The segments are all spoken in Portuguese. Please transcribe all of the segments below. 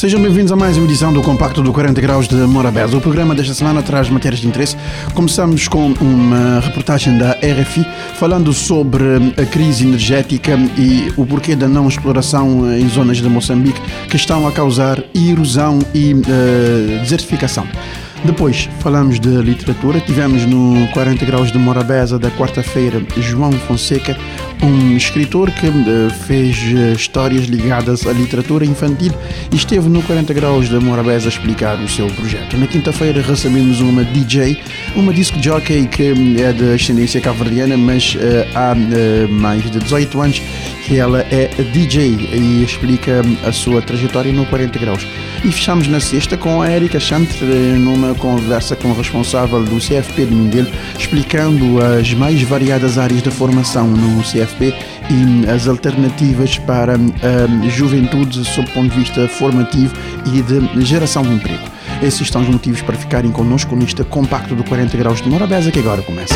Sejam bem-vindos a mais uma edição do Compacto do 40 Graus de Morabeza. O programa desta semana traz matérias de interesse. Começamos com uma reportagem da RFI falando sobre a crise energética e o porquê da não exploração em zonas de Moçambique que estão a causar erosão e uh, desertificação. Depois falamos de literatura. Tivemos no 40 Graus de Morabeza da quarta-feira João Fonseca, um escritor que uh, fez uh, histórias ligadas à literatura infantil e esteve no 40 Graus de Morabeza a explicar o seu projeto. Na quinta-feira recebemos uma DJ, uma disc jockey que é de ascendência cabo-verdiana, mas uh, há mais de 18 anos que ela é DJ e explica a sua trajetória no 40 Graus. E fechamos na sexta com a Erika Chantre numa conversa com o responsável do CFP de Mindelo, explicando as mais variadas áreas de formação no CFP e as alternativas para a juventude sob o ponto de vista formativo e de geração de emprego. Esses são os motivos para ficarem connosco neste compacto do 40 Graus de Morabeza que agora começa.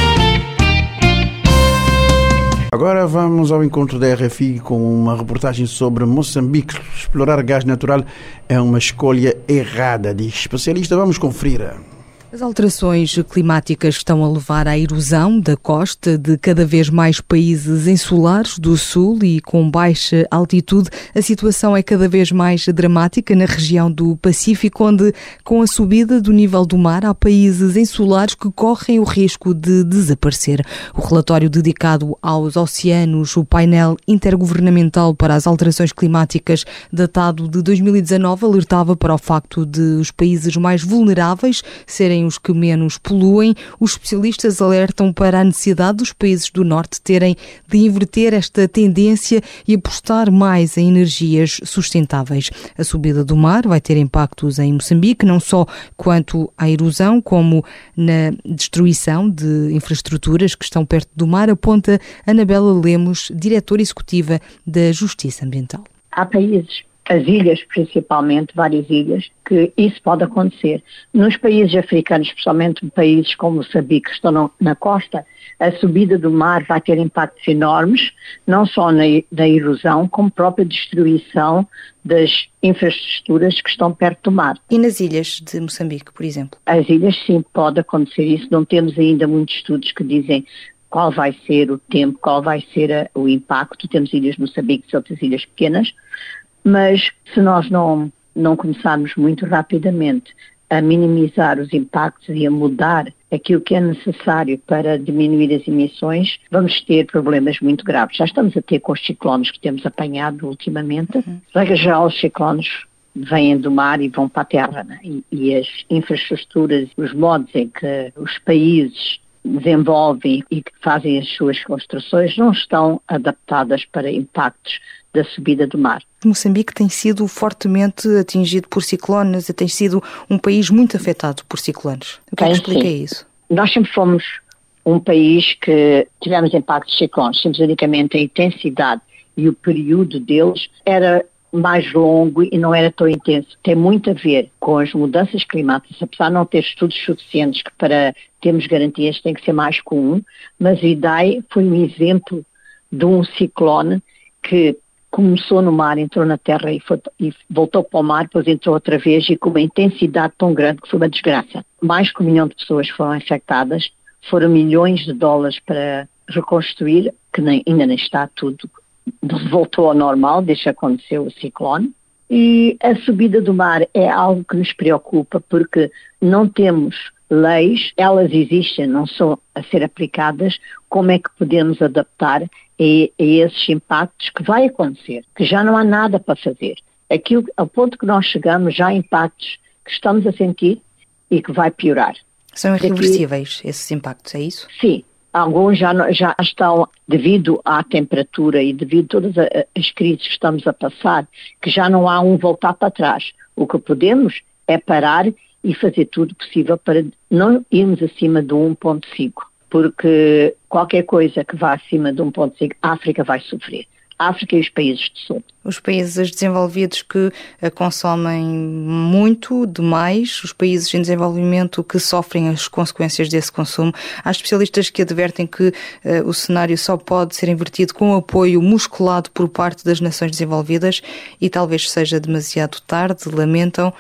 Agora vamos ao encontro da RFI com uma reportagem sobre Moçambique. Explorar gás natural é uma escolha errada, diz especialista. Vamos conferir. As alterações climáticas estão a levar à erosão da costa de cada vez mais países insulares do sul e com baixa altitude. A situação é cada vez mais dramática na região do Pacífico, onde, com a subida do nível do mar, há países insulares que correm o risco de desaparecer. O relatório dedicado aos oceanos, o painel intergovernamental para as alterações climáticas, datado de 2019, alertava para o facto de os países mais vulneráveis serem os que menos poluem, os especialistas alertam para a necessidade dos países do Norte terem de inverter esta tendência e apostar mais em energias sustentáveis. A subida do mar vai ter impactos em Moçambique, não só quanto à erosão, como na destruição de infraestruturas que estão perto do mar, aponta Anabela Lemos, diretora executiva da Justiça Ambiental. Há países as ilhas principalmente, várias ilhas, que isso pode acontecer. Nos países africanos, especialmente países como Moçambique, que estão na costa, a subida do mar vai ter impactos enormes, não só na, na erosão, como própria destruição das infraestruturas que estão perto do mar. E nas ilhas de Moçambique, por exemplo? As ilhas, sim, pode acontecer isso. Não temos ainda muitos estudos que dizem qual vai ser o tempo, qual vai ser a, o impacto. Temos ilhas no Moçambique e outras ilhas pequenas, mas se nós não, não começarmos muito rapidamente a minimizar os impactos e a mudar aquilo que é necessário para diminuir as emissões, vamos ter problemas muito graves. Já estamos a ter com os ciclones que temos apanhado ultimamente. Uhum. Regra geral, os ciclones vêm do mar e vão para a terra. Né? E, e as infraestruturas, os modos em que os países desenvolvem e que fazem as suas construções não estão adaptadas para impactos da subida do mar. Moçambique tem sido fortemente atingido por ciclones, tem sido um país muito afetado por ciclones. O que é que explica sim. isso? Nós sempre fomos um país que tivemos impactos de ciclones, temos unicamente a intensidade e o período deles era mais longo e não era tão intenso. Tem muito a ver com as mudanças climáticas, apesar de não ter estudos suficientes que para termos garantias tem que ser mais comum, mas Idai foi um exemplo de um ciclone que começou no mar, entrou na terra e, foi, e, voltou para o mar, depois entrou outra vez e com uma intensidade tão grande que foi uma desgraça. Mais que um milhão de pessoas foram infectadas, foram milhões de dólares para reconstruir, que nem, ainda nem está tudo, voltou ao normal desde que aconteceu o ciclone. E a subida do mar é algo que nos preocupa porque não temos leis, elas existem, não são a ser aplicadas, como é que podemos adaptar a, a esses impactos que vai acontecer, que já não há nada para fazer. Aquilo, ao ponto que nós chegamos, já há impactos que estamos a sentir e que vai piorar. São irreversíveis esses impactos, é isso? Sim. Alguns já, já estão, devido à temperatura e devido a todas as crises que estamos a passar, que já não há um voltar para trás. O que podemos é parar e fazer tudo possível para não irmos acima do 1.5, porque qualquer coisa que vá acima de 1.5, a África vai sofrer. África e os países do Sul. Os países desenvolvidos que eh, consomem muito, demais, os países em desenvolvimento que sofrem as consequências desse consumo. Há especialistas que advertem que uh, o cenário só pode ser invertido com apoio musculado por parte das nações desenvolvidas e talvez seja demasiado tarde, lamentam.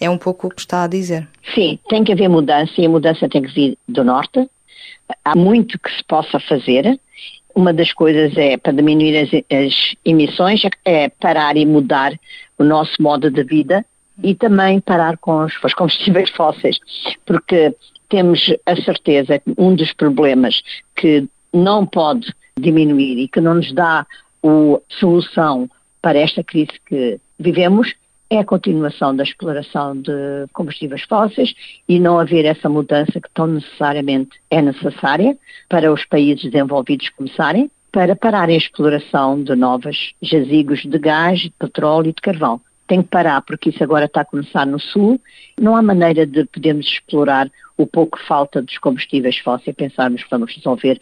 É um pouco o que está a dizer. Sim, tem que haver mudança e a mudança tem que vir do norte. Há muito que se possa fazer uma das coisas é, para diminuir as, as emissões, é parar e mudar o nosso modo de vida e também parar com os, os combustíveis fósseis, porque temos a certeza que um dos problemas que não pode diminuir e que não nos dá a solução para esta crise que vivemos é a continuação da exploração de combustíveis fósseis e não haver essa mudança que tão necessariamente é necessária para os países desenvolvidos começarem para pararem a exploração de novos jazigos de gás, de petróleo e de carvão. Tem que parar porque isso agora está a começar no Sul. Não há maneira de podermos explorar o pouco que falta dos combustíveis fósseis e pensarmos que vamos resolver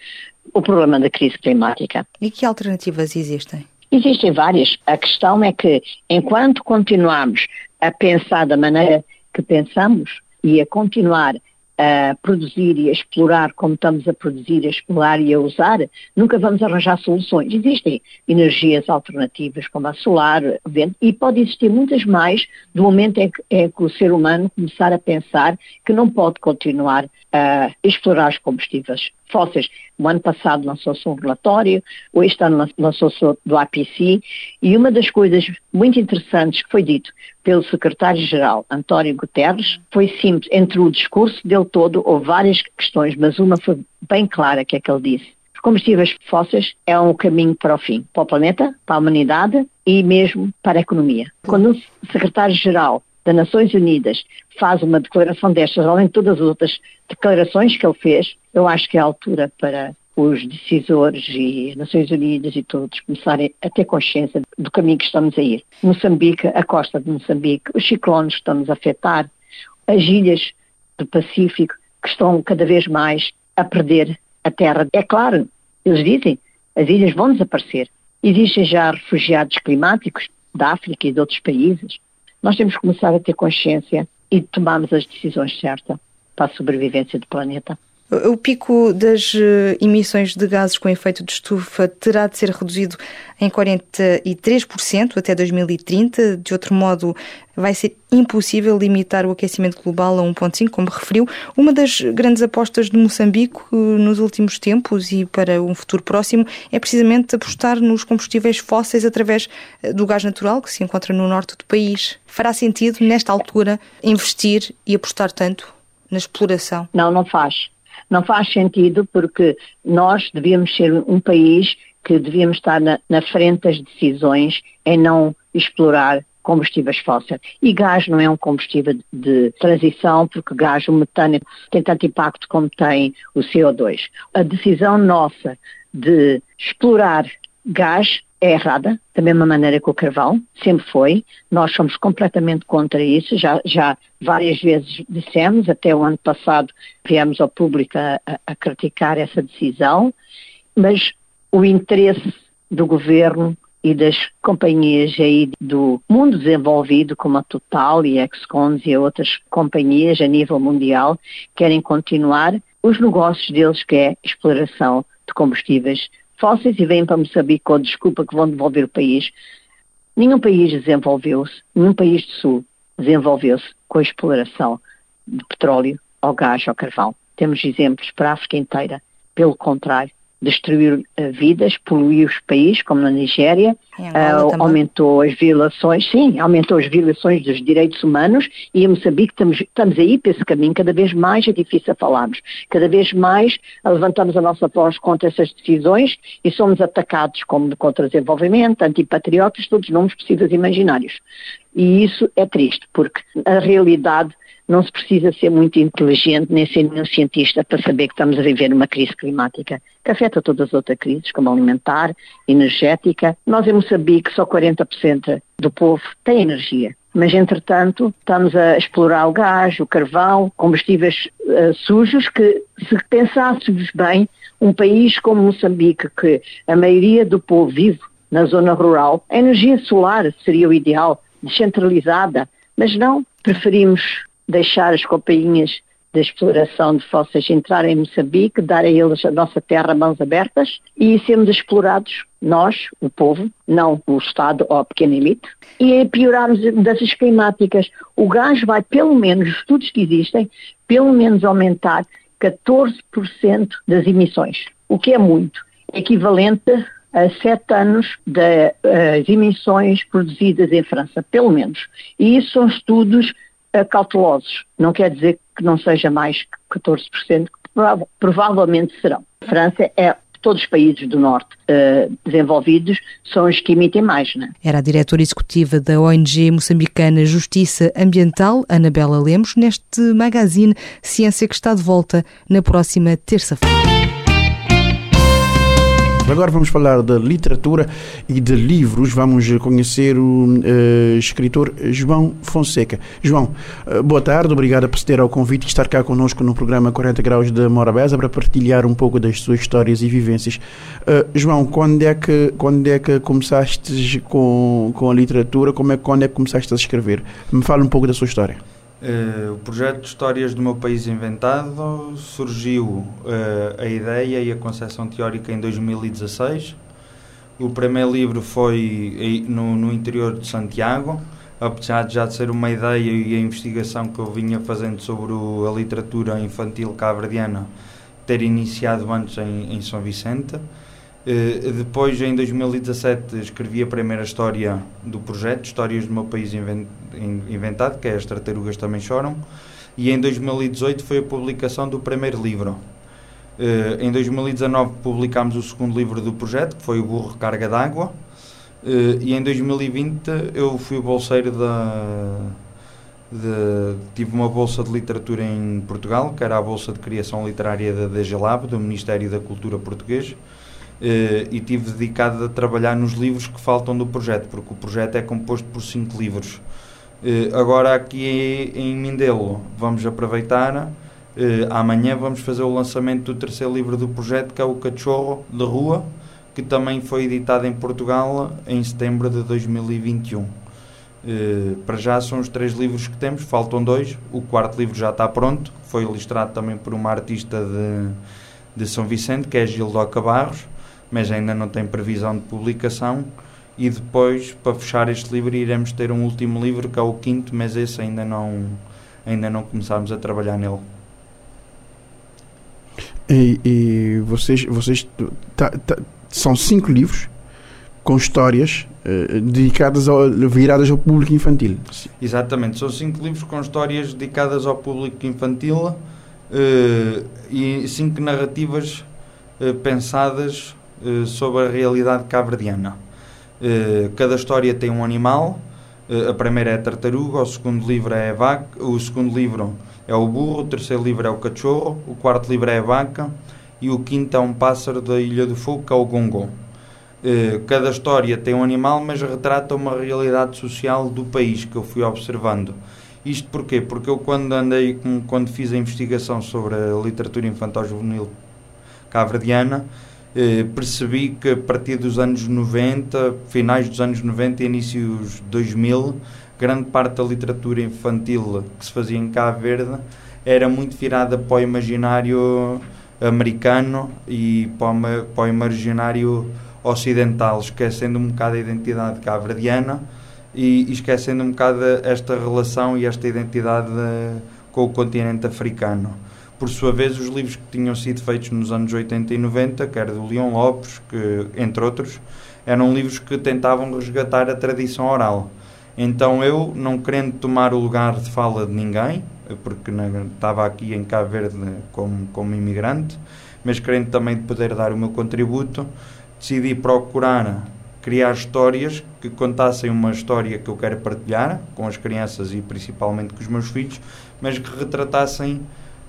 o problema da crise climática. E que alternativas existem? Existem várias. A questão é que, enquanto continuarmos a pensar da maneira que pensamos e a continuar a produzir e a explorar como estamos a produzir, a explorar e a usar, nunca vamos arranjar soluções. Existem energias alternativas como a solar, vento, e pode existir muitas mais do momento em que, em que o ser humano começar a pensar que não pode continuar a explorar os combustíveis fósseis. O ano passado lançou-se um relatório, este ano lançou-se do APC, e uma das coisas muito interessantes que foi dito pelo secretário-geral António Guterres foi simples. Entre o discurso dele todo, houve várias questões, mas uma foi bem clara que é que ele disse. Combustíveis fósseis é um caminho para o fim, para o planeta, para a humanidade e mesmo para a economia. Quando o secretário-geral das Nações Unidas faz uma declaração destas, além de todas as outras declarações que ele fez, eu acho que é a altura para os decisores e Nações Unidas e todos começarem a ter consciência do caminho que estamos a ir. Moçambique, a costa de Moçambique, os ciclones que estamos a afetar, as ilhas do Pacífico que estão cada vez mais a perder a terra. É claro, eles dizem, as ilhas vão desaparecer. Existem já refugiados climáticos da África e de outros países nós temos que começar a ter consciência e tomarmos as decisões certas para a sobrevivência do planeta. O pico das eh, emissões de gases com efeito de estufa terá de ser reduzido em 43% até 2030. De outro modo, vai ser impossível limitar o aquecimento global a 1,5, como referiu. Uma das grandes apostas de Moçambique eh, nos últimos tempos e para um futuro próximo é precisamente apostar nos combustíveis fósseis através eh, do gás natural que se encontra no norte do país. Fará sentido, nesta altura, investir e apostar tanto na exploração? Não, não faz não faz sentido porque nós devíamos ser um país que devíamos estar na, na frente das decisões em não explorar combustíveis fósseis. E gás não é um combustível de transição, porque gás, o metano, tem tanto impacto como tem o CO2. A decisão nossa de explorar gás é errada, da mesma maneira que o carvão, sempre foi. Nós somos completamente contra isso, já, já várias vezes dissemos, até o ano passado viemos ao público a, a criticar essa decisão, mas o interesse do governo e das companhias aí do mundo desenvolvido, como a Total e a Excons e outras companhias a nível mundial, querem continuar os negócios deles, que é exploração de combustíveis fósseis e vêm para Moçambique com a desculpa que vão devolver o país. Nenhum país desenvolveu-se, nenhum país do Sul desenvolveu-se com a exploração de petróleo, ou gás ou carvão. Temos exemplos para a África inteira. Pelo contrário, destruir uh, vidas, poluir os países, como na Nigéria, uh, aumentou as violações, sim, aumentou as violações dos direitos humanos. E em Moçambique estamos, estamos aí para esse caminho, cada vez mais é difícil falarmos, cada vez mais levantamos a nossa voz contra essas decisões e somos atacados como contra desenvolvimento, antipatriotas, todos os nomes possíveis e imaginários. E isso é triste, porque a realidade não se precisa ser muito inteligente nem ser nenhum cientista para saber que estamos a viver uma crise climática que afeta todas as outras crises, como alimentar, energética. Nós em Moçambique só 40% do povo tem energia. Mas, entretanto, estamos a explorar o gás, o carvão, combustíveis uh, sujos, que se pensássemos bem, um país como Moçambique, que a maioria do povo vive na zona rural. A energia solar seria o ideal, descentralizada, mas não, preferimos deixar as companhias da exploração de fósseis entrar em Moçambique, dar a eles a nossa terra mãos abertas e sermos explorados, nós, o povo, não o Estado ou a pequena elite, e piorarmos as mudanças climáticas. O gás vai, pelo menos, estudos que existem, pelo menos aumentar 14% das emissões, o que é muito, equivalente a sete anos das emissões produzidas em França, pelo menos. E isso são estudos cautelosos. Não quer dizer que não seja mais que 14%, que provavelmente serão. A França é todos os países do Norte uh, desenvolvidos são os que emitem mais. Né? Era a diretora executiva da ONG moçambicana Justiça Ambiental, Anabela Lemos, neste magazine Ciência que está de volta na próxima terça-feira. Agora vamos falar de literatura e de livros. Vamos conhecer o uh, escritor João Fonseca. João, uh, boa tarde, obrigado por ter ao convite e estar cá connosco no programa 40 Graus de Morabeza para partilhar um pouco das suas histórias e vivências. Uh, João, quando é que, quando é que começaste com, com a literatura? Como é, quando é que começaste a escrever? Me fala um pouco da sua história. Uh, o projeto de Histórias do Meu País Inventado surgiu uh, a ideia e a concepção teórica em 2016. O primeiro livro foi no, no interior de Santiago, apesar de já ser uma ideia e a investigação que eu vinha fazendo sobre o, a literatura infantil cabo-verdiana ter iniciado antes em, em São Vicente. Uh, depois, em 2017, escrevi a primeira história do projeto, Histórias do Meu País Inventado, que é As Tartarugas Também Choram, e em 2018 foi a publicação do primeiro livro. Uh, em 2019 publicámos o segundo livro do projeto, que foi O Burro Carga d'Água, uh, e em 2020 eu fui bolseiro da. De, tive uma bolsa de literatura em Portugal, que era a Bolsa de Criação Literária da DGLAB, do Ministério da Cultura Português, e tive dedicado a trabalhar nos livros que faltam do projeto, porque o projeto é composto por cinco livros. Uh, agora aqui em Mindelo vamos aproveitar, uh, amanhã vamos fazer o lançamento do terceiro livro do projeto, que é o Cachorro de Rua, que também foi editado em Portugal em setembro de 2021. para já são os três livros que temos, faltam dois. O quarto livro já está pronto, foi ilustrado também por uma artista de, de São Vicente, que é Gildoca Barros mas ainda não tem previsão de publicação. E depois, para fechar este livro, iremos ter um último livro, que é o quinto, mas esse ainda não, ainda não começámos a trabalhar nele. E, e vocês, vocês tá, tá, são cinco livros com histórias uh, dedicadas ao, viradas ao público infantil. Exatamente, são cinco livros com histórias dedicadas ao público infantil uh, e cinco narrativas uh, pensadas eh, sobre a realidade cabrediana. Uh, cada história tem um animal. Uh, a primeira é a tartaruga, o segundo livro é a vaca, o segundo livro é o burro, o terceiro livro é o cachorro, o quarto livro é a vaca e o quinto é um pássaro da Ilha do Fogo, que é o gongon. cada história tem um animal, mas retrata uma realidade social do país que eu fui observando. Isto porquê? Porque eu quando andei, quando fiz a investigação sobre a literatura infantil juvenil cabrediana, eh, percebi que a partir dos anos 90, finais dos anos 90 e inícios 2000, grande parte da literatura infantil que se fazia em Cabo Verde era muito virada para o imaginário americano e para o, imaginário ocidental, esquecendo um bocado a identidade cabo-verdiana e, esquecendo um bocado esta relação e esta identidade com o continente africano. Por sua vez, os livros que tinham sido feitos nos anos 80 e 90, quer do Leon Lopes, que, entre outros, eram livros que tentavam resgatar a tradição oral. Então eu, não querendo tomar o lugar de fala de ninguém, porque estava aqui em Cabo Verde como, como imigrante, mas querendo também poder dar o meu contributo, decidi procurar criar histórias que contassem uma história que eu quero partilhar com as crianças e principalmente com os meus filhos, mas que retratassem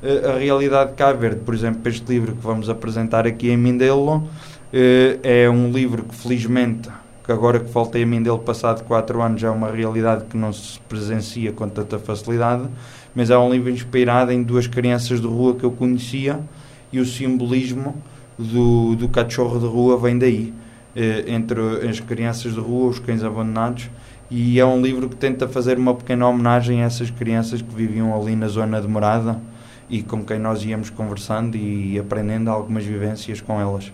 a realidade de Cabo Verde. Por exemplo, este livro que vamos apresentar aqui em Mindelo eh, é um livro que felizmente, que agora que voltei a Mindelo passado 4 anos, é uma realidade que não se presencia com tanta facilidade, mas é um livro inspirado em duas crianças de rua que eu conhecia e o simbolismo do, do cachorro de rua vem daí. eh, entre as crianças de rua, os cães abandonados, e é um livro que tenta fazer uma pequena homenagem a essas crianças que viviam ali na zona de morada e com quem nós íamos conversando e aprendendo algumas vivências com elas.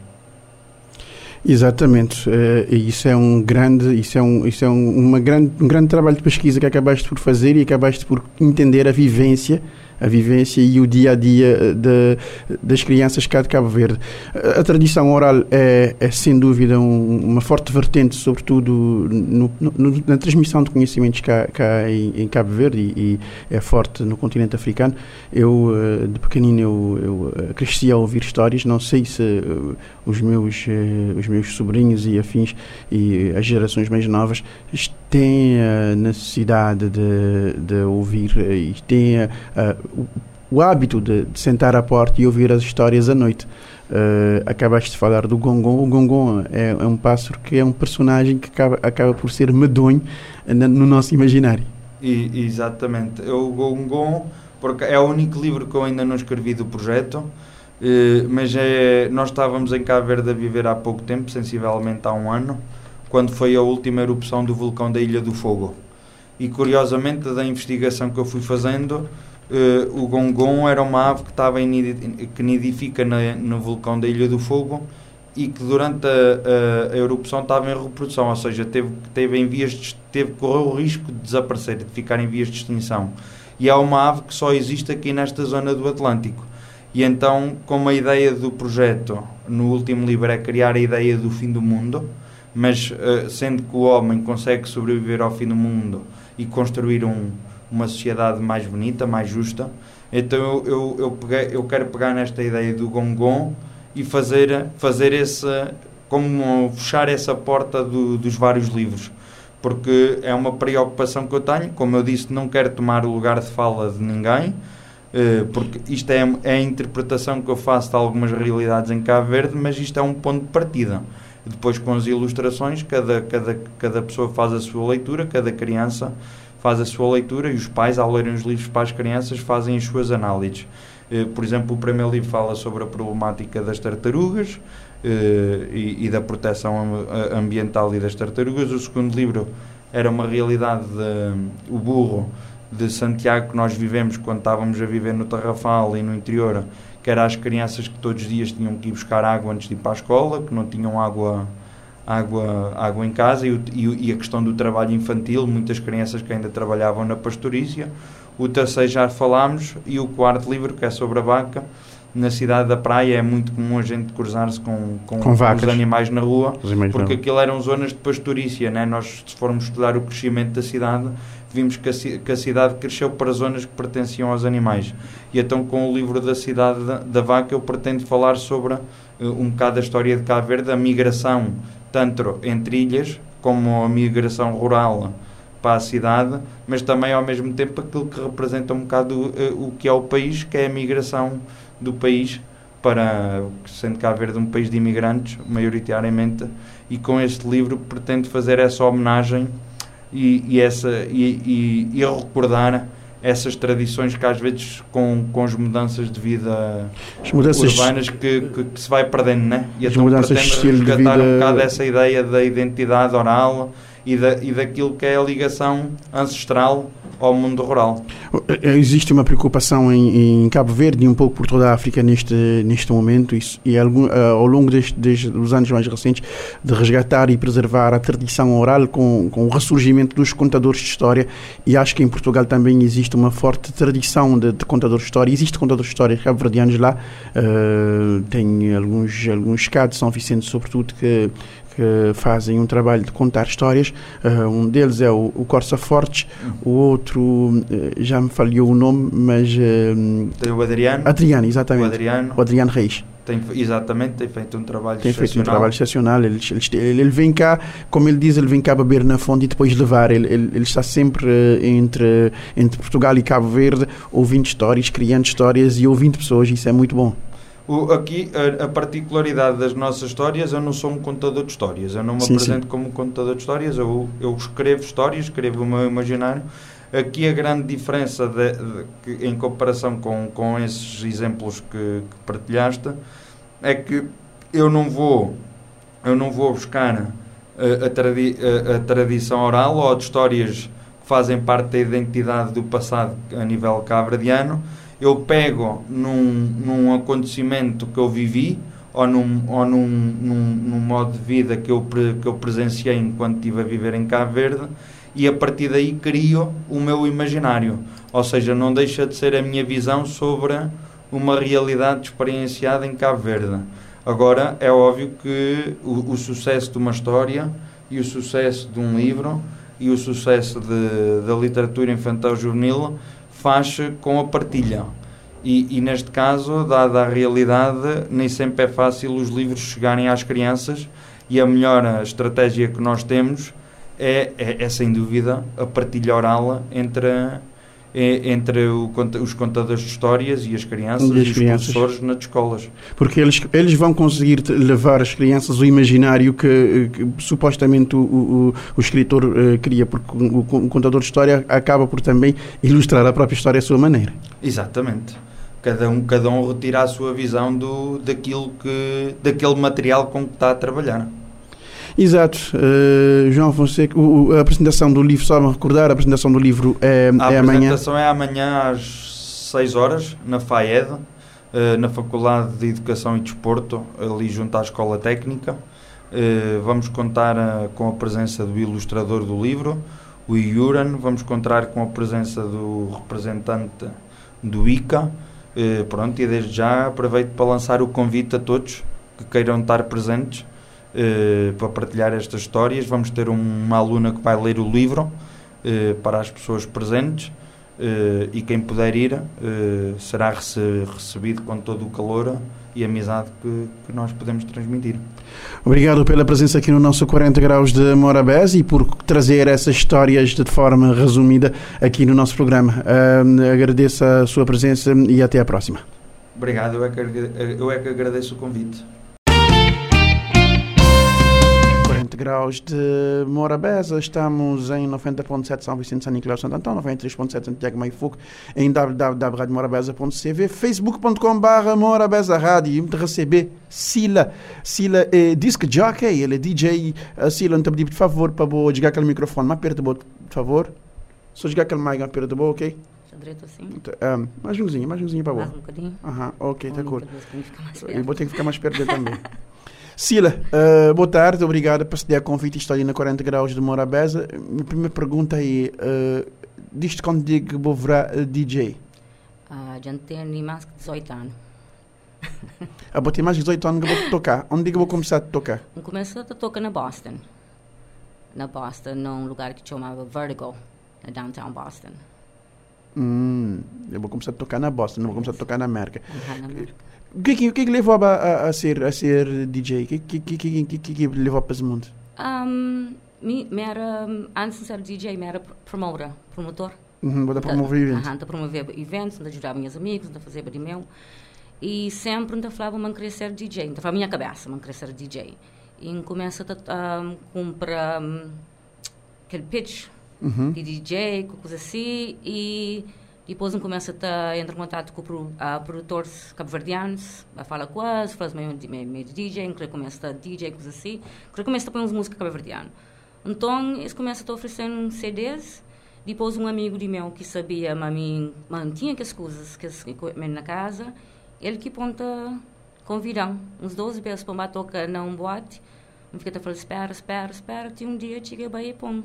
Exatamente, uh, isso é um grande, isso é um, isso é um, uma grande, um grande trabalho de pesquisa que acabaste por fazer e acabaste por entender a vivência a vivência e o dia a dia eh, de, das crianças cá de Cabo Verde. A tradição oral é, é sem dúvida um, uma forte vertente, sobretudo no, no, na transmissão de conhecimentos cá, cá em, em, Cabo Verde e, e, é forte no continente africano. Eu, eh, de pequenino, eu, eu eh, cresci a ouvir histórias, não sei se os meus, os meus sobrinhos e afins e as gerações mais novas têm a necessidade de, de ouvir e têm o, o hábito de, de, sentar à porta e ouvir as histórias à noite. Uh, acabaste de falar do Gongon. O Gongon é, é, um pássaro que é um personagem que acaba, acaba por ser medonho no nosso imaginário. E, exatamente. O Gongon, porque é o único livro que eu ainda não escrevi do projeto, uh, mas é, nós estávamos em Cabo Verde a viver há pouco tempo, sensivelmente há um ano, quando foi a última erupção do vulcão da Ilha do Fogo. E curiosamente, da investigação que eu fui fazendo, Uh, o gongon era uma ave que, estava em, que nidifica na, no vulcão da Ilha do Fogo e que durante a, a, a, erupção estava em reprodução, ou seja, teve, teve, em vias de, teve correu o risco de desaparecer, de ficar em vias de extinção. E é uma ave que só existe aqui nesta zona do Atlântico. E então, como a ideia do projeto no último livro é criar a ideia do fim do mundo, mas uh, sendo que o homem consegue sobreviver ao fim do mundo e construir um, uma sociedade mais bonita, mais justa. Então eu, eu, eu, peguei, eu quero pegar nesta ideia do Gongon e fazer, fazer esse, como fechar essa porta do, dos vários livros. Porque é uma preocupação que eu tenho. Como eu disse, não quero tomar o lugar de fala de ninguém, porque isto é, é a interpretação que eu faço de algumas realidades em Cabo Verde, mas isto é um ponto de partida. Depois, com as ilustrações, cada, cada, cada pessoa faz a sua leitura, cada criança faz a sua leitura e os pais, ao lerem os livros para as crianças, fazem as suas análises. Eh, por exemplo, o primeiro livro fala sobre a problemática das tartarugas eh, e, e da proteção ambiental e das tartarugas. O segundo livro era uma realidade, de, o burro de Santiago que nós vivemos quando estávamos a viver no Tarrafal e no interior, que era as crianças que todos os dias tinham que ir buscar água antes de ir para a escola, que não tinham água água, água em casa e, e, e, a questão do trabalho infantil, muitas crianças que ainda trabalhavam na pastorícia. O terceiro já falámos e o quarto livro, que é sobre a vaca. Na cidade da praia é muito comum a gente cruzar-se com, com, com, com os animais na rua, porque aquilo eram zonas de pastorícia. Né? Nós, se formos estudar o crescimento da cidade, vimos que a, que a cidade cresceu para zonas que pertenciam aos animais. E então, com o livro da cidade da, da vaca, eu pretendo falar sobre uh, um bocado a história de Cabo Verde, a migração tanto entre ilhas como a migração rural para a cidade, mas também ao mesmo tempo aquilo que representa um bocado uh, o que é o país, que é a migração do país para, sendo Cabo Verde um país de imigrantes, maioritariamente, e com este livro pretendo fazer essa homenagem e, e essa, e, e, e recordar essas tradições que às vezes com, com as mudanças de vida mudanças urbanas que, que, que, se vai perdendo, né? E as então mudanças pretende resgatar um bocado essa ideia da identidade oral e, da, e daquilo que é a ligação ancestral ao mundo rural. Eh, existe uma preocupação em, em, Cabo Verde e um pouco por toda a África neste, neste momento e, e algum, uh, ao longo deste, desde dos anos mais recentes de resgatar e preservar a tradição oral com, com o ressurgimento dos contadores de história e acho que em Portugal também existe uma forte tradição de, de contadores de história. Existe contadores de história cabo-verdianos lá, uh, tem alguns, alguns de São Vicente sobretudo que que fazem um trabalho de contar histórias. Uh, um deles é o, o Corsa Fortes, o outro uh, já me falhou o nome, mas. Uh, tem o Adriano. Adriano, exatamente. O Adriano. O Adriano Reis. Tem, exatamente, tem feito um trabalho tem feito um trabalho excepcional. Ele, ele, ele, vem cá, como ele diz, ele vem cá beber na fonte e depois levar. Ele, ele, ele está sempre entre, entre Portugal e Cabo Verde, ouvindo histórias, criando histórias e ouvindo pessoas. Isso é muito bom. O, aqui, a, a, particularidade das nossas histórias, eu não sou um contador de histórias, eu não me sim, apresento sim. como contador de histórias, eu, eu escrevo histórias, escrevo o meu imaginário. Aqui a grande diferença de, de, de, em comparação com, com esses exemplos que, que partilhaste é que eu não vou eu não vou buscar a, a, tradi a, a tradição oral ou de histórias que fazem parte da identidade do passado a nível cabradiano. Eu pego num, num acontecimento que eu vivi ou num, ou num, num, num modo de vida que eu, que eu presenciei enquanto estive a viver em Cabo Verde e a partir daí crio o meu imaginário. Ou seja, não deixa de ser a minha visão sobre uma realidade experienciada em Cabo Verde. Agora, é óbvio que o, o sucesso de uma história e o sucesso de um livro e o sucesso de, da literatura infantil juvenil faz com a partilha. E, e, neste caso, dada a realidade, nem sempre é fácil os livros chegarem às crianças e a melhor estratégia que nós temos é, é, é sem dúvida a partilha oral entre entre o, os contadores de histórias e as crianças e, as e os crianças. professores nas escolas. Porque eles, eles vão conseguir levar as crianças o imaginário que, que supostamente o, o, o escritor uh, cria, porque o, o, contador de história acaba por também ilustrar a própria história à sua maneira. Exatamente. Cada um, cada um retira a sua visão do, daquilo que, daquele material com que está a trabalhar. Exato. Uh, João Fonseca, o, a apresentação do livro, só me recordar, a apresentação do livro é, a é amanhã? A apresentação é amanhã às 6 horas, na FAED, uh, na Faculdade de Educação e Desporto, ali junto à Escola Técnica. Uh, vamos contar com a presença do ilustrador do livro, o Iuran, vamos contar com a presença do representante do ICA. pronto, e desde já aproveito para lançar o convite a todos que queiram estar presentes uh, para partilhar estas histórias. Vamos ter uma aluna que vai ler o livro uh, para as pessoas presentes uh, e quem puder ir será rece recebido com todo o calor e amizade que, que, nós podemos transmitir. Obrigado pela presença aqui no nosso 40 Graus de Morabés e por trazer essas histórias de forma resumida aqui no nosso programa. agradeço a sua presença e até a próxima. Obrigado, eu é que, eu é que agradeço o convite. 20 graus de Morabeza. Estamos em 90.7 São Vicente, São Nicolau, Santo Antão, 93.7 Santiago Meio Fogo, em www.radiomorabeza.cv, facebook.com.br Morabeza Rádio. De receber Sila. Sila é disc jockey, ele é DJ. Uh, Sila, não te pedi, por favor, para vou ligar aquele microfone mais perto, por favor. Só ligar aquele mic mais perto, ok? direito assim? Um, mais umzinho, mais umzinho para Mais um bocadinho? Aham, ok, está cool. Eu vou ter que ficar mais perto dele também. Sila, uh, boa tarde, obrigado por ceder a convite. Estou ali na 40 graus de Morabeza. Minha primeira pergunta é: uh, diz quando digo vou virar uh, DJ? Uh, já tenho mais de 18 anos. ah, vou ter mais de 18 anos que vou tocar. Onde é que vou começar a tocar? Comecei a tocar na Boston. Na Boston, num lugar que chamava Vertigo, na downtown Boston. Hum, eu vou começar a tocar na Boston, não vou começar a tocar na América. Na América. O que, que, que, levou a, a, a, ser, a ser DJ? O que, que, que, que, que, que levou para esse mundo? Um, me, me era, antes de ser DJ, me era promotor. promotor. Uhum, para promover eventos. Aham, para promover eventos, para ajudar meus amigos, para fazer de meu. E sempre ainda falava, man querer ser DJ. Então, a minha cabeça, man querer ser DJ. E começa a um, comprar um, aquele pitch uhum. de DJ, coisa assim, e depois começa a entrar em contato com produtores cabo-verdianos, a falar com eles, faz meio, meio, meio DJ, que começa a DJ, coisa assim, que começa a pôr música cabo-verdiana. Então, eles começam a oferecer CDs, depois um amigo de meu que sabia, mas mim, mantinha as coisas, que na casa, ele que ponta convidam uns 12 vezes para tocar num boate, me fica a falar, espera, espera, espera, e um dia cheguei a ir pão.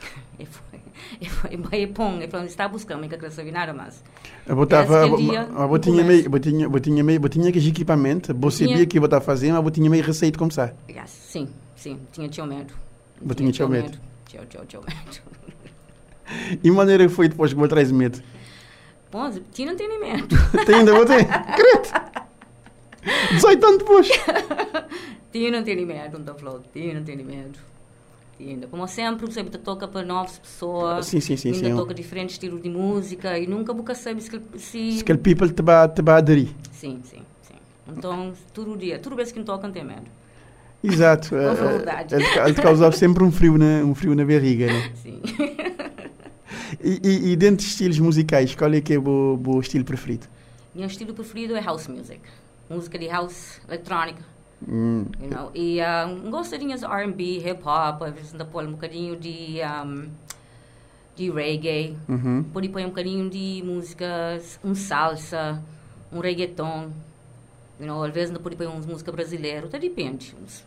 E foi, e foi bem bom. E falou, está buscando, que queria saber nada mais. Eu botava, eu tinha meio, eu tinha, eu tinha meio, eu tinha que equipamento, você sabia que eu estava fazendo, mas eu tinha meio receita como sabe. Yes, sim, sim, tinha tio medo. Eu tinha medo. Tio, tio, tio medo. E maneira foi depois que eu traz medo? Bom, tinha não tem medo. tem ainda, vou ter. Credo. 18 anos depois. tinha medo, não falou, tinha não ainda. Como sempre, sempre toca para novas pessoas. Sim, sim, sim. Ainda sim, toca diferentes estilos de música e nunca nunca sabe se... Se, aquele people te vai, te vai aderir. Sim, sim, sim. Então, todo dia, toda vez que tocam tem medo. Exato. Com verdade. Ele, ele causava sempre um frio na, um frio na barriga, né? Sim. E, e, e dentro de estilos musicais, qual é que é o, o estilo preferido? Meu estilo preferido é house music. Música de house, eletrónica. You know? E um, gostadinho de R&B, hip-hop, às vezes ainda põe um bocadinho de, um, de reggae, Uhum. pode pôr um bocadinho de músicas, um salsa, um reggaeton, you know? às vezes ainda pode pôr uma música brasileira, tá depende. Uns-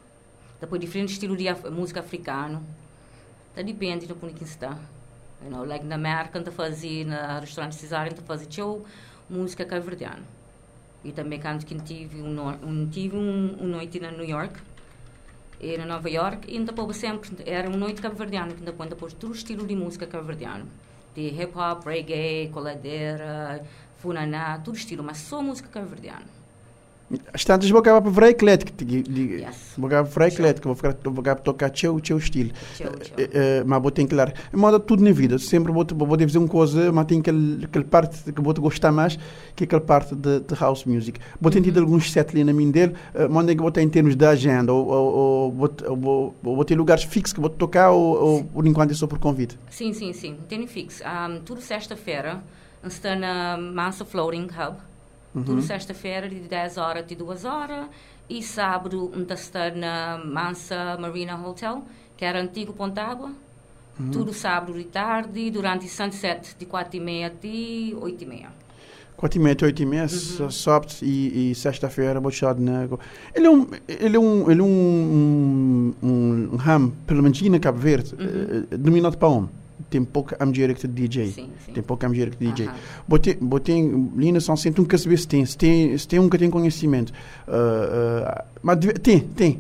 Depois diferente estilo de af- música africano, tá depende do que está. You know, like na América, ainda fazia, na restaurante Cesário, ainda fazia show, música cabo-verdiana. E também quando que tive um, um tive um, um noite na New York e na Nova York e ainda povo sempre era uma noite cabo-verdiana que ainda põe depois todo estilo de música cabo-verdiano de hip hop, reggae, coladeira, funaná, tudo estilo, mas só música cabo-verdiana. As tantas vou acabar para eclético. acabar vrij eclético. Vou acabar tocar teu, teu estilo. Mas vou ter claro. Moda tudo na vida. Sempre vou, vou fazer uma coisa, mas tem aquele parte que vou gostar mais, que é aquela parte de, de house music. Vou ter tido alguns sets ali na minha dele, uh, manda que vou ter em termos de agenda, ou, ou, ou vou, ou vou, vou ter lugares fixos que vou tocar, ou, por enquanto é só por convite. Sim, sim, sim. Tem fixo. Tudo sexta-feira está na Mansa Floating Hub. Tudo sexta-feira de 10 horas a 2 horas. E sábado está na Mansa Marina Hotel, que era antigo Pontágua. Tudo sábado de tarde, durante sunset de 4 e meia até 8 e meia. 4 e meia, 8 e meia, uhum. sábado e, e sexta-feira deixar na... Ele é um, ele é um, ele é um, um, um ram, pelo menos aqui na Cabo Verde, uh, dominado para homem. Tem pouca mulher que DJ. Sim, sim. Tem pouca mulher que DJ. Aham. Botei, botei linha são sempre um que se tem, se tem, um que tem conhecimento. Uh, uh, mas tem, tem.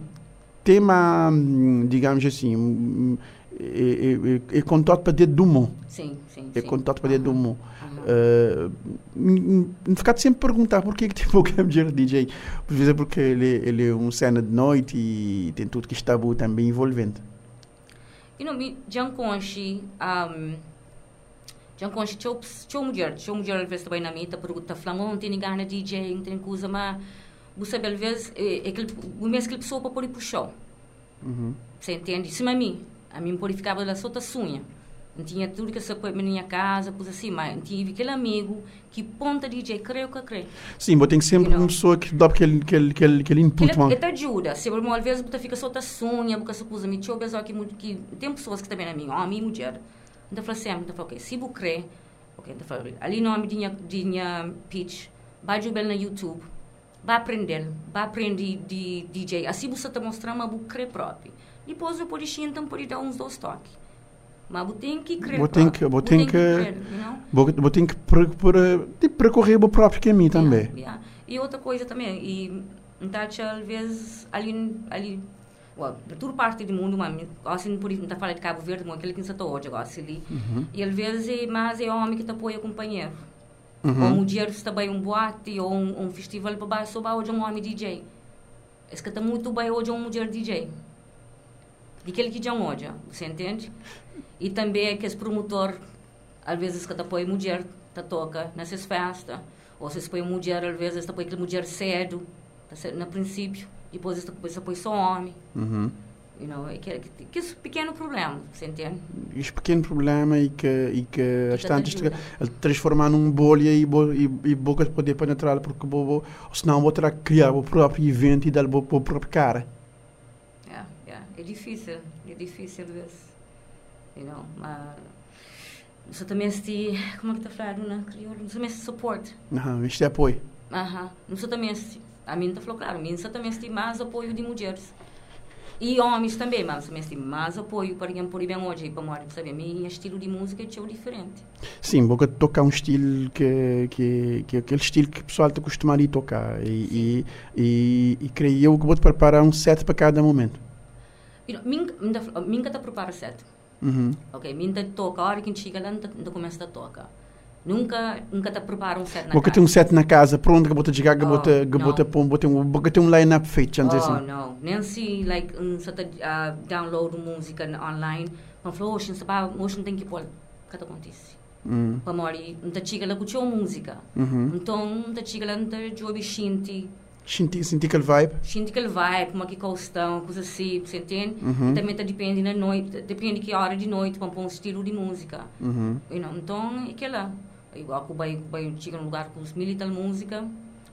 Tem uma, hum, digamos assim, hum, é, é, é contato para dentro do mundo. Sim, sim, É sim. contato para dentro do mundo. Uh, ficar sempre perguntar por que tem pouca mulher DJ. Por vezes é porque ele, ele é um cena de noite e tem tudo que está bom também envolvente. You know, me, Jan Conchi, um, Jan Conchi, tinha tinha mulher, tinha mulher às vezes também na mita, pergunta, falando, não tem gana DJ, tem coisa, mas você é, é aquele, o mesmo que ele pessoa para pôr show. Uhum. Você entende? Isso a mim, a mim pôr ficava lá solta sunha. Não tinha tudo que você põe na minha casa, coisa assim, mas tive aquele amigo que ponta DJ, creio que creio. Sim, mas tem sempre You know. uma pessoa que dá aquele, aquele, aquele, aquele input. Ele, te ajuda. Se às vezes você fica solta sunha, porque você coisa, me pessoal que, que tem pessoas que também na minha, homem e mulher. Então fala sempre, então fala, ok, se você crê, ok, então fala, ali nome de minha, de minha pitch, vai ajudar na YouTube, vai aprender, vai aprender de DJ. Assim você está mostrando, mas você crê próprio. Depois pode xingar, então pode dar uns dois toques. Mas você tem que crer Vou ter que- vou Você ter tem que- crer? Vou, ter que per, per, tipo, percorrer o próprio caminho também. E outra coisa também, e então, vezes, ali, ali well, de toda parte do mundo, mas assim, por isso, não está falando de Cabo Verde, mas aquele que está hoje, agora, ali. E às vezes, é mais é homem que te apoia companheiro. Ou mulher que está bem um boate, ou um, um festival para baixo, só hoje um homem DJ. Esse que está muito bem hoje é uma mulher DJ. E aquele que já hoje, você entende? E também é que esse promotor, às vezes, que apoia mulher, te toca nessas festas. Ou se põe mulher, às vezes, apoia aquela mulher cedo, tá certo? no princípio. Depois, você apoia só homem. Uhum. You know, é que, que, que esse pequeno problema, você entende? Este pequeno problema e que, e que as tantas transformar num bolha e, bo, e, e boca poder penetrar porque vou, vou, senão vou terá que criar o próprio evento e dar o próprio cara. Yeah, yeah. É difícil, é difícil às vezes. You know, você também se, como é que está falando na crioulo? Você também se suporte. Uhum. Isto é apoio. Aham. Você também se, a mim está falou claro, mim também se mais apoio de mulheres. E homens também, mas também se mais apoio por bem hoje, para morrer, sabe? Minha estilo de música é diferente. Sim, boca tocar um estilo que, que, que aquele estilo que o pessoal está acostumado a tocar. E, e, e, e creio eu que vou preparar um set para cada momento. Mim, mim que está prepara certo. Uhum. Ok, está toca, a hora que chega lá, ainda começa a tocar. Nunca, nunca te prepara um set na Boca casa. tem um set na casa pronto que te chegar, que vou Oh, que boca tem um boca tem um line-up feito, Oh, assim. não. Nem se, like, um, se te, uh, download música online, mas falou, hoje não hoje não tem que pôr. O que te acontece? Hum. Para morrer, não te chega lá com a música. Uhum. Então, não te chega lá, não te joga shinti, Senti, senti aquele vibe. shinti que ele vai, como que costão, coisa assim, você entende? Uhum. E também tá depende na noite, depende que hora de noite, para um estilo de música. Uhum. You know, então, é que lá. Igual que o bairro chega num lugar com os mil e tal música,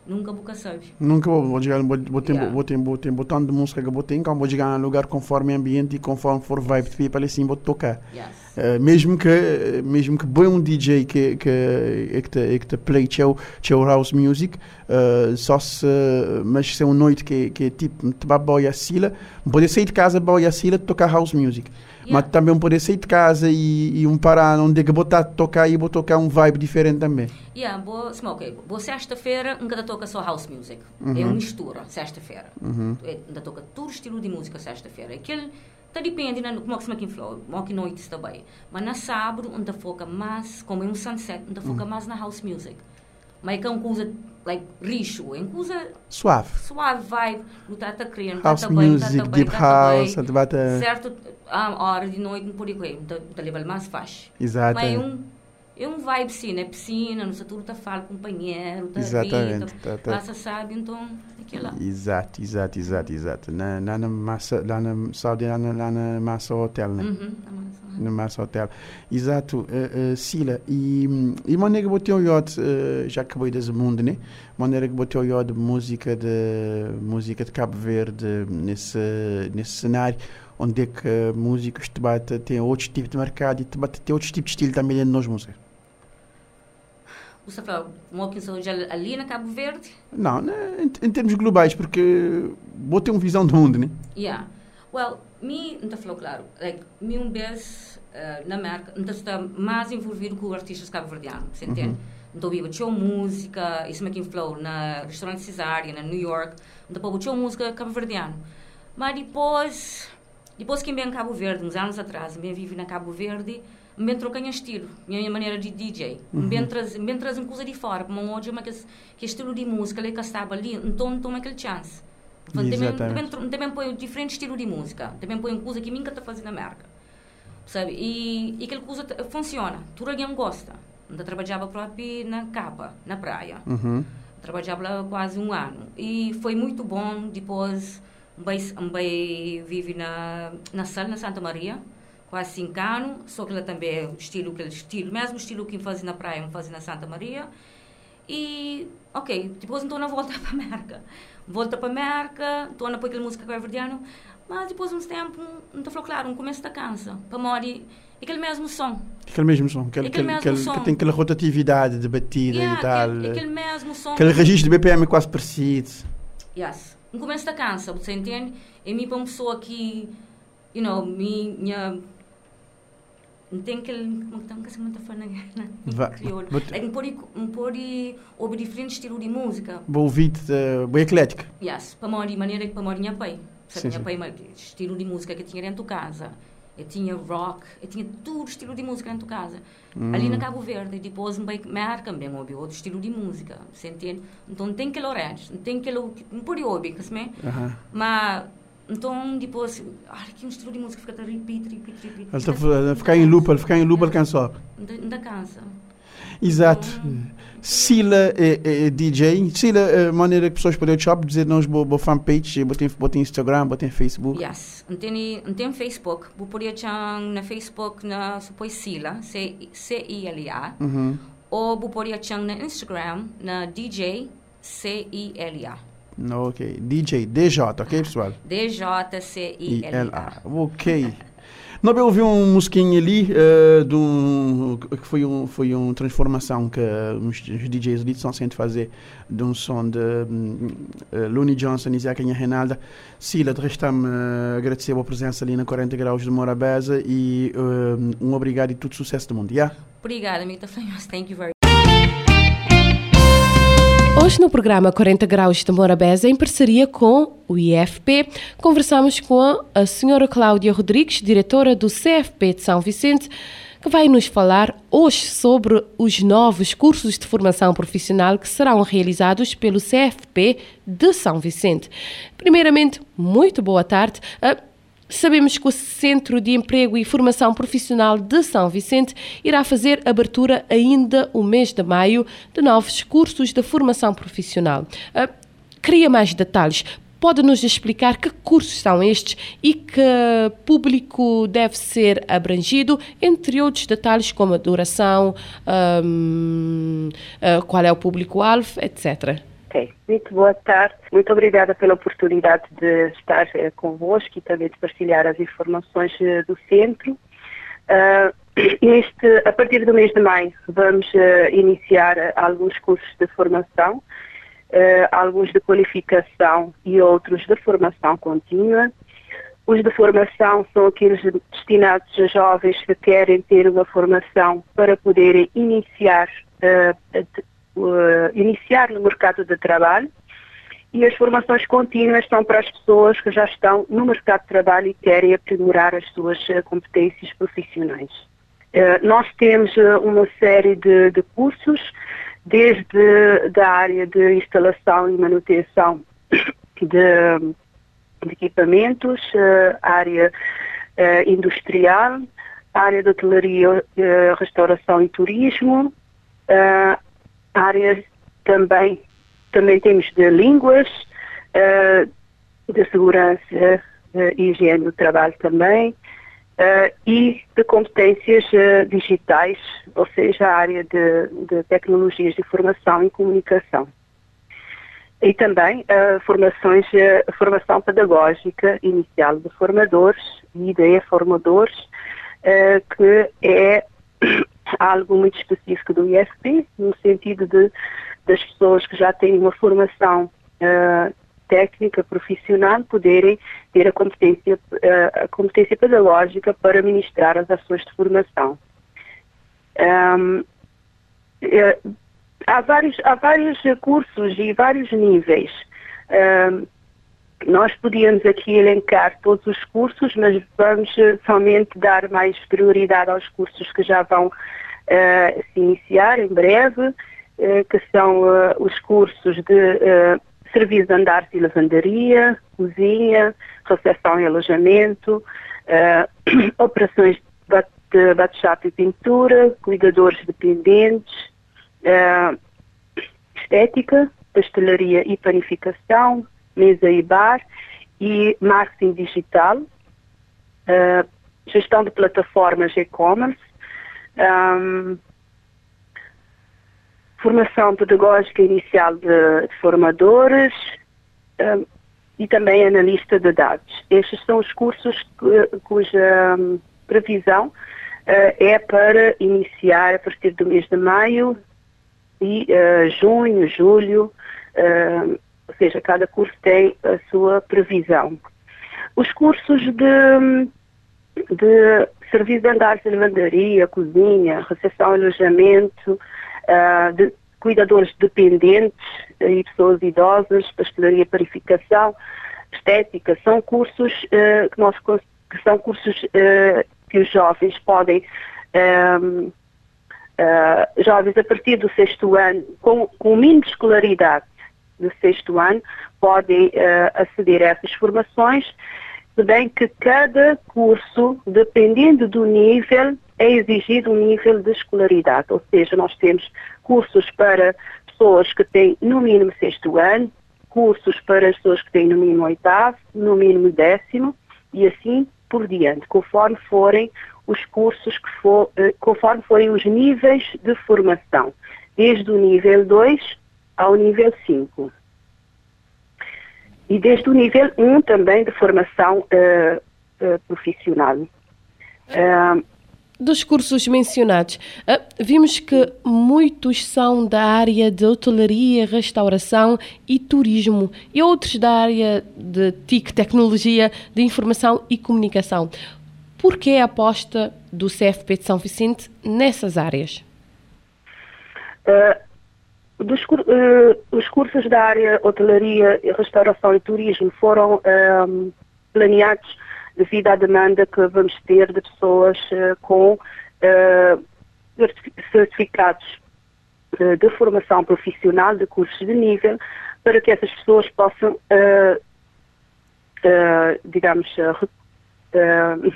Nunca nunca sabe. Nunca vou, vou chegar, vou, vou, ter, yeah. vou, de música que vou ter, então vou chegar num lugar conforme ambiente e conforme for vibe de people, assim vou tocar. Yes. Uh, mesmo que mesmo que boi um DJ que que é que te, que te play teu teu house music uh, só se mas se é uma noite que que é tipo te vai boia sila pode sair de casa boia sila tocar house music yeah. mas também pode sair de casa e, e um parar onde que botar tocar e vou tocar um vibe diferente também yeah boa ok boa sexta-feira nunca toca só house music uhum. é uma mistura sexta-feira uhum. é, ainda toca todo estilo de música sexta-feira aquele Tá depende né, como é que se flow, que noite bem. Mas na sábado, onde foca mais, como é um sunset, onde foca mais na house music. Mas é uma coisa, like, rixo, uma coisa... Suave. Suave vibe, não está a criando, House tá music, bem, deep house, tá bem, certo, a hora de noite não pode ir, está levar mais fácil. Exato. Mas um é um vibe sim, né? Piscina, no tudo tá fala companheiro, tá Exatamente. Vida, tá, tá. Passa, sabe, então, aquilo lá. Exato, exato, exato, exato. Na, lá na massa, lá na Saudi, lá na, lá na massa hotel, né? Uhum, na massa hotel. Exato, uh, uh, Sila, e, e maneira que botei o yacht, uh, já acabei desse mundo, né? Maneira que botei o yacht de música de, música de Cabo Verde nesse, nesse cenário, onde é que músicos te bate, tem outros tipos de mercado e te bate, tem outros tipos de estilo também dentro das músicas. Você falou, uma Saúde ali na Cabo Verde? Não, né, em, em, termos globais, porque vou ter uma visão do mundo, né? Yeah. Well, me, não falou claro, like, me um vez uh, na América, não está mais envolvido com artistas cabo-verdianos, você entende? Uhum. Então, eu tinha música, isso me que falou, na restaurante Cesária, na New York, então, eu tinha música cabo-verdiana. Mas depois, depois que eu vim a Cabo Verde, uns anos atrás, eu vivi na Cabo Verde, me troquei estilo, minha maneira de DJ. Uhum. Me trazem me traz coisa de fora, como hoje, mas que, que estilo de música, ele que estava ali, então toma aquele chance. Também, também, também põe diferente estilo de música, também põe coisa que nunca está fazendo na América. Sabe? E, e aquela coisa funciona, tudo alguém gosta. Eu trabalhava próprio na capa, na praia. Uhum. Trabalhava lá quase um ano. E foi muito bom, depois, um vive na, na sala, na Santa Maria quase 5 anos, só que ela também é o estilo, aquele estilo, mesmo estilo que fazia na praia, fazia na Santa Maria. E, ok, depois então na volta para a América. Volta para a América, estou na aquela música verdiano, mas depois de uns tempos, não estou claro, um começo da cansa, para morrer, aquele mesmo som. Aquele mesmo som, aquele, aquele, aquele, mesmo som. que tem aquela rotatividade de batida yeah, e tal. Aquele, aquele mesmo som. Aquele registro de BPM quase parecido. Yes. Um começo da cansa, você entende? E mim para uma pessoa que, you know, minha tem aquele como que está muito fã na crioulo. é um pode um pode ouvir diferente estilo de música. Vou ouvir uh, bem eclética. Yes para mim maneira para mim minha pai sabe minha pai estilo de música que tinha dentro de casa. Eu tinha rock eu tinha tudo estilo de música dentro de casa. Hum. ali na Cabo Verde depois bem marca também ouvi outro estilo de música você entende? Então tem aquele orange tem aquele não pode ouvir mas uh -huh. mas então, depois, ai, que um estilo de música fica a repeat, repeat, repeat. Ele a ficar em loop, ele ficar em loop, ele cansa. Ainda cansa. Exato. Então, Sila é, é, é, DJ. Sila, é maneira que pessoas podem te dizer nós boa fanpage, botem Instagram, botem Facebook. Yes. Não tem, não tem Facebook. Vou poder na Facebook na supõe Sila, C-I-L-A. Uhum. Ou vou poder na Instagram na DJ C-I-L-A. Ok. DJ, DJ, ok, pessoal? D-J-C-I-L-A. Ok. Nós ouvi um musiquinho ali uh, de um, que foi um foi uma transformação que os, DJs ali estão sendo fazer de um som de um, uh, Looney Johnson e e Renalda. Sila, resta-me uh, agradecer a presença ali na 40 Graus de Morabeza e um obrigado e todo sucesso do mundo. Yeah? Obrigada, Mita Thank you very Hoje, no programa 40 Graus de Morabeza, em parceria com o IFP, conversamos com a senhora Cláudia Rodrigues, diretora do CFP de São Vicente, que vai nos falar hoje sobre os novos cursos de formação profissional que serão realizados pelo CFP de São Vicente. Primeiramente, muito boa tarde. Sabemos que o Centro de Emprego e Formação Profissional de São Vicente irá fazer abertura ainda o mês de maio de novos cursos de formação profissional. Uh, queria mais detalhes. Pode nos explicar que cursos são estes e que público deve ser abrangido, entre outros detalhes como a duração, um, uh, qual é o público-alvo, etc. Ok, muito boa tarde. Muito obrigada pela oportunidade de estar uh, convosco e também de partilhar as informações uh, do centro. Uh, este, a partir do mês de maio vamos uh, iniciar alguns cursos de formação, alguns de qualificação e outros de formação contínua. Os de formação são aqueles destinados a jovens que querem ter uma formação para poderem iniciar, uh, uh, iniciar no mercado de trabalho. E as formações contínuas são para as pessoas que já estão no mercado de trabalho e querem aprimorar as suas uh, competências profissionais. nós temos uma série de, de cursos, desde da área de instalação e manutenção de de equipamentos, área industrial, área de hotelaria, restauração e turismo, áreas também, também temos de línguas, de segurança e higiene do trabalho também, e de competências digitais, ou seja, a área de, de tecnologias de informação e comunicação. E também uh, formações, uh, formação pedagógica inicial de formadores e de formadores, uh, que é algo muito específico do IFP, no sentido de das pessoas que já têm uma formação uh, técnica, profissional, poderem ter a competência, a competência pedagógica para ministrar as ações de formação. Um, há vários, há vários cursos e vários níveis. Uh, nós podíamos aqui elencar todos os cursos, mas vamos eh, somente dar mais prioridade aos cursos que já vão uh, se iniciar em breve, uh, que são uh, os cursos de serviço de andares e lavandaria, cozinha, recepção e alojamento, operações de bate-chapa e pintura, cuidadores dependentes, estética, pastelaria e panificação, mesa e bar e marketing digital, uh, gestão de plataformas e-commerce, um, formação pedagógica inicial de, de formadores um, e também analista de dados. Estes são os cursos cuja um, previsão uh, é para iniciar a partir do mês de maio e uh, junho, julho, uh, ou seja, cada curso tem a sua previsão. Os cursos de, de serviço de andares de lavandaria, cozinha, recepção e alojamento, uh, de cuidadores dependentes e pessoas idosas, pastelaria parificação, estética, são cursos que, nós, que são cursos que os jovens podem uh, jovens a partir do sexto ano, com, com mínimo de escolaridade do sexto ano, podem uh, aceder a essas formações, se bem que cada curso, dependendo do nível, é exigido um nível de escolaridade, ou seja, nós temos cursos para pessoas que têm no mínimo sexto ano, cursos para as pessoas que têm no mínimo oitavo, no mínimo décimo e assim por diante, conforme forem os cursos que for, eh, conforme forem os níveis de formação, desde o nível 2 ao nível 5. E desde o nível 1 também de formação uh, uh, profissional. Uh, dos cursos mencionados, vimos que muitos são da área de hotelaria, restauração e turismo e outros da área de TIC, tecnologia de informação e comunicação. Por que a aposta do CFP de São Vicente nessas áreas? Uh, dos, uh, os cursos da área hotelaria, restauração e turismo foram um, planeados devido à demanda que vamos ter de pessoas uh, com certificados de formação profissional, de cursos de nível, para que essas pessoas possam, digamos, uh,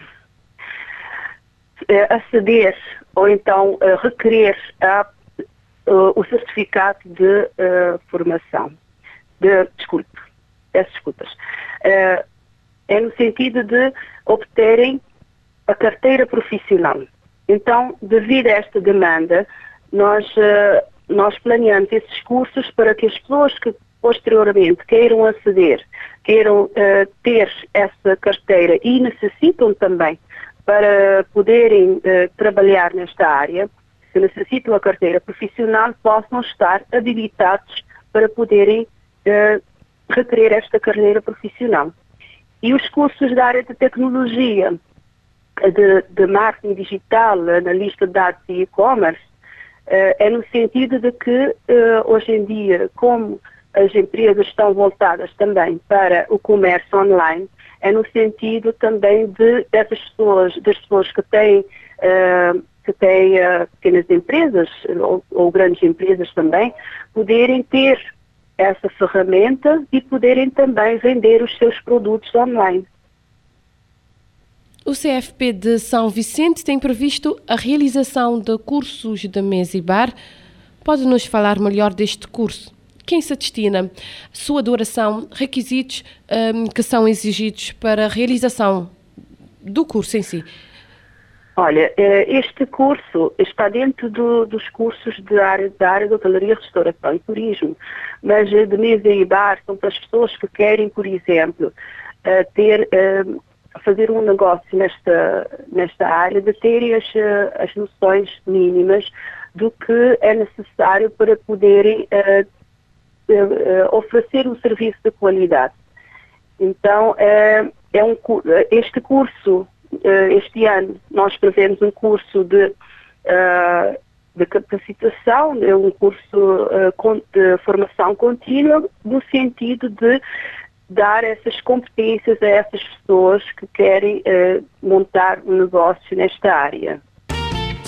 aceder ou então uh, requerer a, uh, o certificado de formação. De, desculpe, peço desculpas. é no sentido de obterem a carteira profissional. Então, devido a esta demanda, nós, nós planeamos esses cursos para que as pessoas que posteriormente queiram aceder, queiram uh, ter essa carteira e necessitam também para poderem uh, trabalhar nesta área, se necessitam a carteira profissional, possam estar habilitados para poderem uh, requerer esta carreira profissional. E os cursos da área de tecnologia, de, de marketing digital, analista de dados e e-commerce, uh, é no sentido de que uh, hoje em dia, como as empresas estão voltadas também para o comércio online, é no sentido também de dessas pessoas, das pessoas que têm uh, que têm uh, pequenas empresas ou, ou, grandes empresas também, poderem ter essa ferramenta e poderem também vender os seus produtos online. O CFP de São Vicente tem previsto a realização de cursos de mesa e bar. Pode nos falar melhor deste curso? Quem se destina? Sua duração, requisitos um, que são exigidos para a realização do curso em si? Olha, eh, este curso está dentro do, dos cursos da área, da área de hotelaria, restauração e turismo, mas de mesa e bar são para as pessoas que querem, por exemplo, eh, ter fazer um negócio nesta, nesta área, de terem as, as noções mínimas do que é necessário para poderem oferecer um serviço de qualidade. Então, uh, é um, este curso, este ano, nós prevemos um curso de, de capacitação, é um curso de formação contínua, no sentido de dar essas competências a essas pessoas que querem montar um negócio nesta área.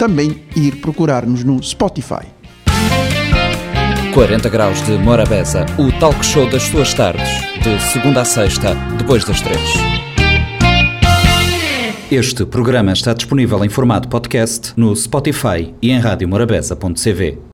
também ir procurar-nos no Spotify. 40 graus de Morabeza, o talk show das suas tardes, de segunda a sexta, depois das três. Este programa está disponível em formato podcast no Spotify e em radiomorabeza.cv.